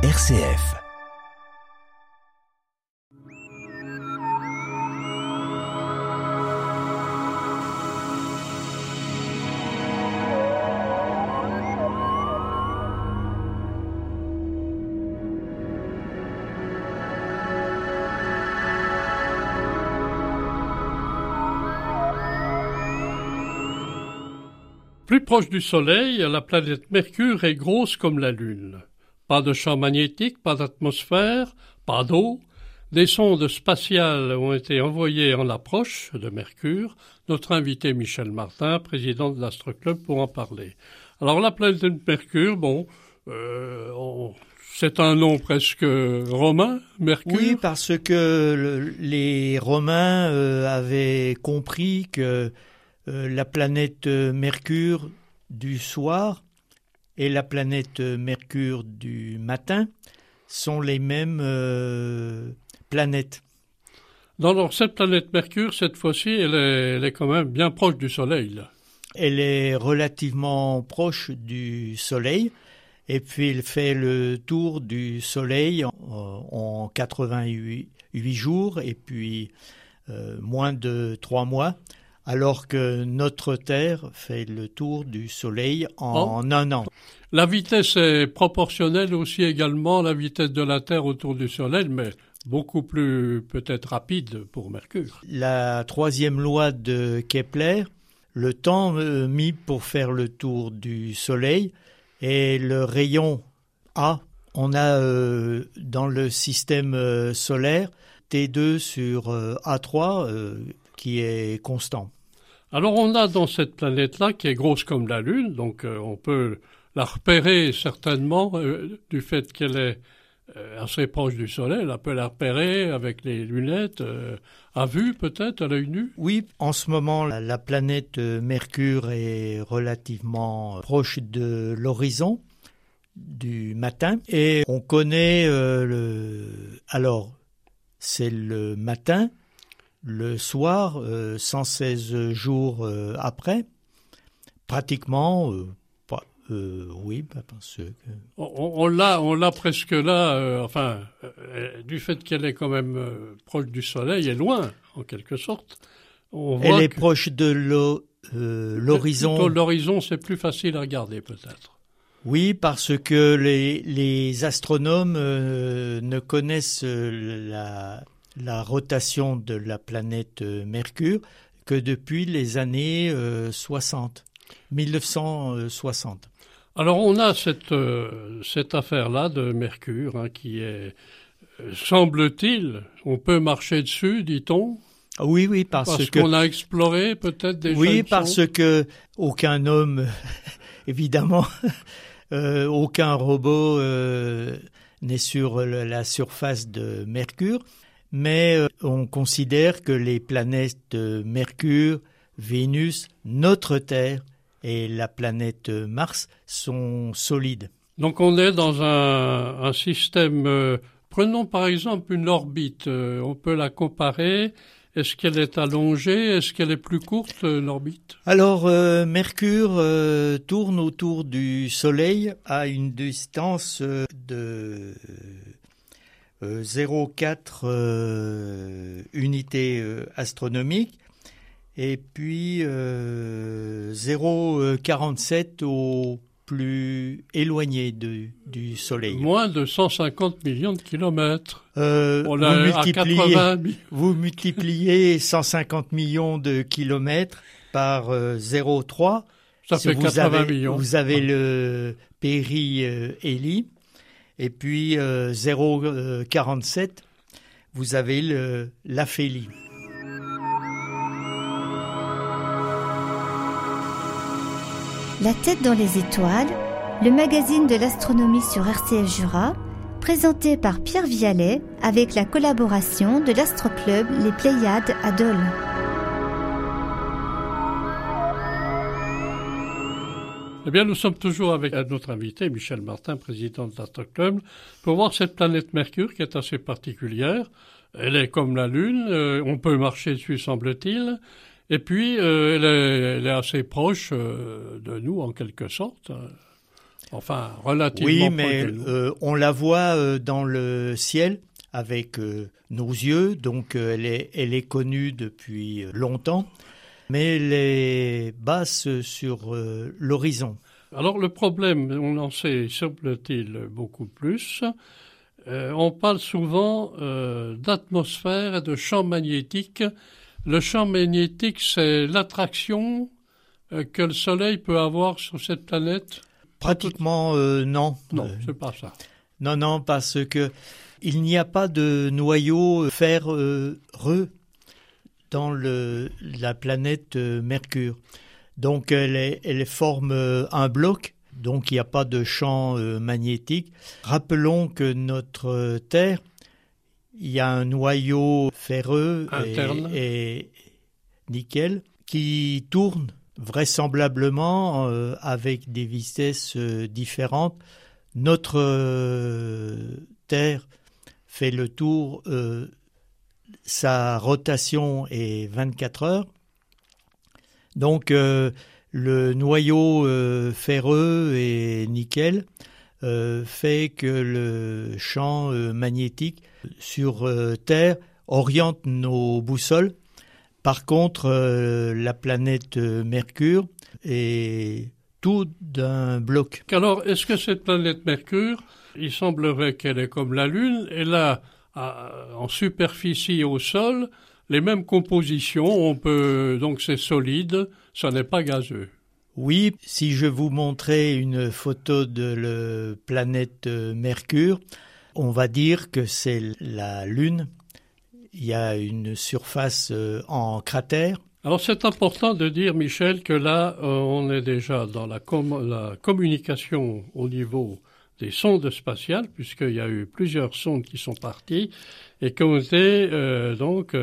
RCF. Plus proche du Soleil, la planète Mercure est grosse comme la Lune. Pas de champ magnétique, pas d'atmosphère, pas d'eau. Des sondes spatiales ont été envoyées en approche de Mercure. Notre invité Michel Martin, président de l'Astroclub, pour en parler. Alors la planète Mercure, bon, euh, c'est un nom presque romain, Mercure. Oui, parce que les Romains euh, avaient compris que euh, la planète Mercure du soir et la planète Mercure du matin sont les mêmes euh, planètes. Alors cette planète Mercure, cette fois-ci, elle est, quand même bien proche du Soleil. Elle est relativement proche du Soleil. Et puis elle fait le tour du Soleil en, 88 jours et puis euh, moins de trois mois alors que notre Terre fait le tour du Soleil en oh. un an. La vitesse est proportionnelle aussi également à la vitesse de la Terre autour du Soleil, mais beaucoup plus peut-être rapide pour Mercure. La troisième loi de Kepler, le temps euh, mis pour faire le tour du Soleil et le rayon A. On a euh, dans le système euh, solaire T2 sur A3 qui est constant. Alors on a dans cette planète-là, qui est grosse comme la Lune, donc euh, on peut la repérer certainement euh, du fait qu'elle est euh, assez proche du Soleil. On peut la repérer avec les lunettes, à vue peut-être, à l'œil nu. Oui, en ce moment, la, planète Mercure est relativement proche de l'horizon du matin et on connaît le... Alors, c'est le matin, le soir, 116 euh, jours euh, après, pratiquement, euh, oui, parce que... On, l'a, on l'a presque là, enfin, du fait qu'elle est quand même proche du Soleil, et loin, en quelque sorte. Elle est proche de l'horizon. L'horizon, c'est plus facile à regarder, peut-être. Oui, parce que les, les astronomes ne connaissent la, la rotation de la planète euh, Mercure que depuis les années 60, euh, 1960. Alors on a cette, euh, cette affaire-là de Mercure hein, qui est, semble-t-il, on peut marcher dessus, dit-on? Oui, oui, parce, parce que qu'on a exploré peut-être déjà. Oui, parce que aucun homme, évidemment, aucun robot n'est sur la surface de Mercure mais euh, on considère que les planètes Mercure, Vénus, notre Terre et la planète Mars sont solides. Donc on est dans un, système. Euh, prenons par exemple une orbite. Euh, on peut la comparer. Est-ce qu'elle est allongée? Est-ce qu'elle est plus courte, l'orbite? Alors, Mercure tourne autour du Soleil à une distance de 0,4 euh, unités euh, astronomiques et puis 0,47 euh, au plus éloigné du Soleil. Moins de 150 millions de kilomètres. vous, multipliez, vous multipliez 150 millions de kilomètres par 0,3. Ça fait 80 millions. Vous avez le péri-hélie et puis 0,47, euh, vous avez le, l'aphélie. La tête dans les étoiles, le magazine de l'astronomie sur RCF Jura, présenté par Pierre Vialet avec la collaboration de l'Astroclub Les Pléiades à Dole. Eh bien, nous sommes toujours avec notre invité, Michel Martin, président de l'Astroclub, pour voir cette planète Mercure qui est assez particulière. Elle est comme la Lune, euh, on peut marcher dessus, semble-t-il. Et puis, euh, elle, est, assez proche euh, de nous, en quelque sorte. Enfin, relativement Oui, mais euh, on la voit dans le ciel avec nos yeux, donc elle, est, elle est connue depuis longtemps, mais elle est basse sur l'horizon. Alors le problème, on en sait, semble-t-il, beaucoup plus. on parle souvent d'atmosphère et de champ magnétique. Le champ magnétique, c'est l'attraction que le Soleil peut avoir sur cette planète? Pratiquement euh, non. Non, euh, c'est pas ça. Non, non, parce que il n'y a pas de noyau ferreux dans le, la planète euh, Mercure. Donc elle, elle forme un bloc, donc il n'y a pas de champ magnétique. Rappelons que notre Terre, il y a un noyau ferreux et, et, nickel qui tourne vraisemblablement euh, avec des vitesses euh, différentes. Notre euh, Terre fait le tour, sa rotation est 24 heures. Donc le noyau ferreux et nickel fait que le champ magnétique sur Terre oriente nos boussoles par contre, euh, la planète euh, Mercure est tout d'un bloc. Alors, est-ce que cette planète Mercure, il semblerait qu'elle est comme la Lune, elle en superficie au sol les mêmes compositions, on peut donc c'est solide, ça n'est pas gazeux. Oui, si je vous montrais une photo de la planète euh, Mercure, on va dire que c'est la Lune il y a une surface euh, en cratère. Alors c'est important de dire, Michel, que là, euh, on est déjà dans la, communication au niveau des sondes spatiales, puisqu'il y a eu plusieurs sondes qui sont parties et qui ont été euh, donc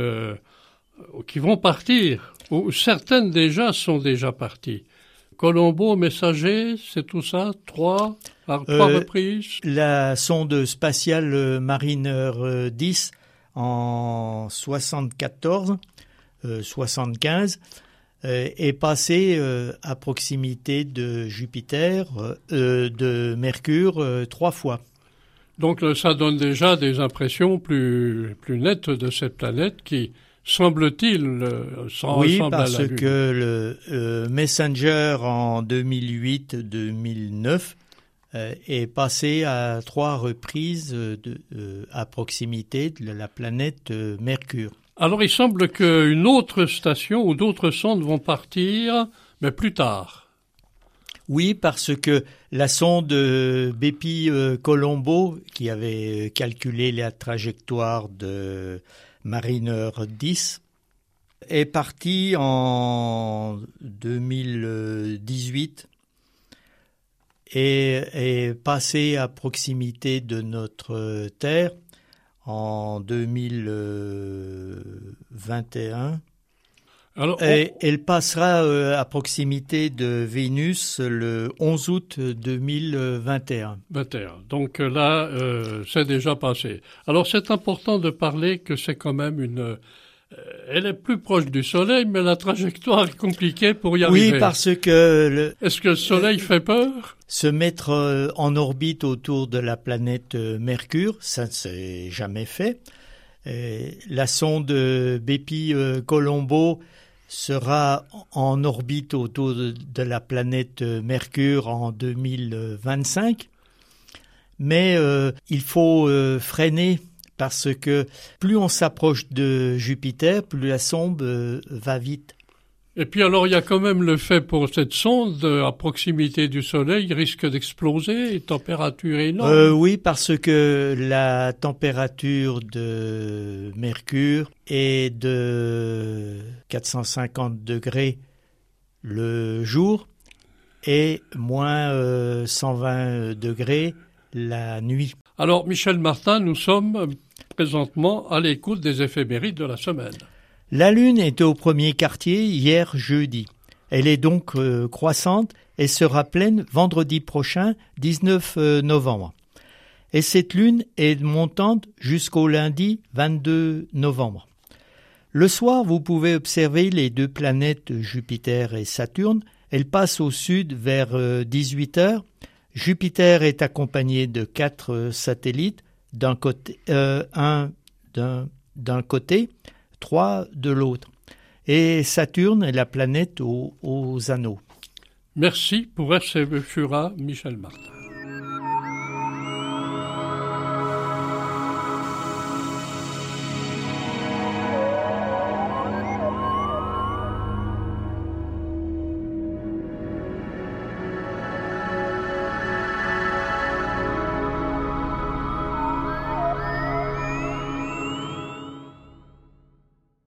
qui vont partir, ou certaines déjà sont déjà parties. Colombo, Messager, c'est tout ça, trois, par trois reprises? La sonde spatiale Mariner 10 en 74, 75, euh, euh, est passé euh, à proximité de Jupiter, de Mercure, trois fois. Donc ça donne déjà des impressions plus, plus nettes de cette planète qui, semble-t-il, oui, parce que le Messenger en 2008-2009 euh, est passé à trois reprises de, euh, à proximité de la planète euh, Mercure. Alors il semble qu'une autre station ou d'autres sondes vont partir, mais plus tard. Oui, parce que la sonde Bepi Colombo, qui avait calculé la trajectoire de Mariner 10, est partie en 2018 et est passé à proximité de notre Terre en 2021. Alors, et elle passera euh, à proximité de Vénus le 11 août 2021. 21. Donc euh, là, euh, c'est déjà passé. Alors c'est important de parler que c'est quand même une euh, elle est plus proche du Soleil, mais la trajectoire est compliquée pour y arriver. Oui, parce que... Est-ce que le Soleil fait peur? Se mettre euh, en orbite autour de la planète euh, Mercure, ça ne s'est jamais fait. La sonde Bepi Colombo sera en orbite autour de la planète Mercure en 2025. Mais il faut freiner parce que plus on s'approche de Jupiter, plus la sonde euh, va vite. Et puis alors il y a quand même le fait pour cette sonde à proximité du Soleil risque d'exploser, température énorme. Euh, oui, parce que la température de Mercure est de 450 degrés le jour et moins 120 euh, degrés la nuit. Alors Michel Martin, nous sommes présentement à l'écoute des éphémérides de la semaine. La Lune était au premier quartier hier jeudi. Elle est donc euh, croissante et sera pleine vendredi prochain, 19 euh, novembre. Et cette Lune est montante jusqu'au lundi 22 novembre. Le soir, vous pouvez observer les deux planètes Jupiter et Saturne. Elles passent au sud vers 18 euh, heures Jupiter est accompagné de quatre satellites, d'un côté, euh, un d'un côté, trois de l'autre. Et Saturne est la planète aux, aux anneaux. Merci pour RCV Fura, Michel Martin.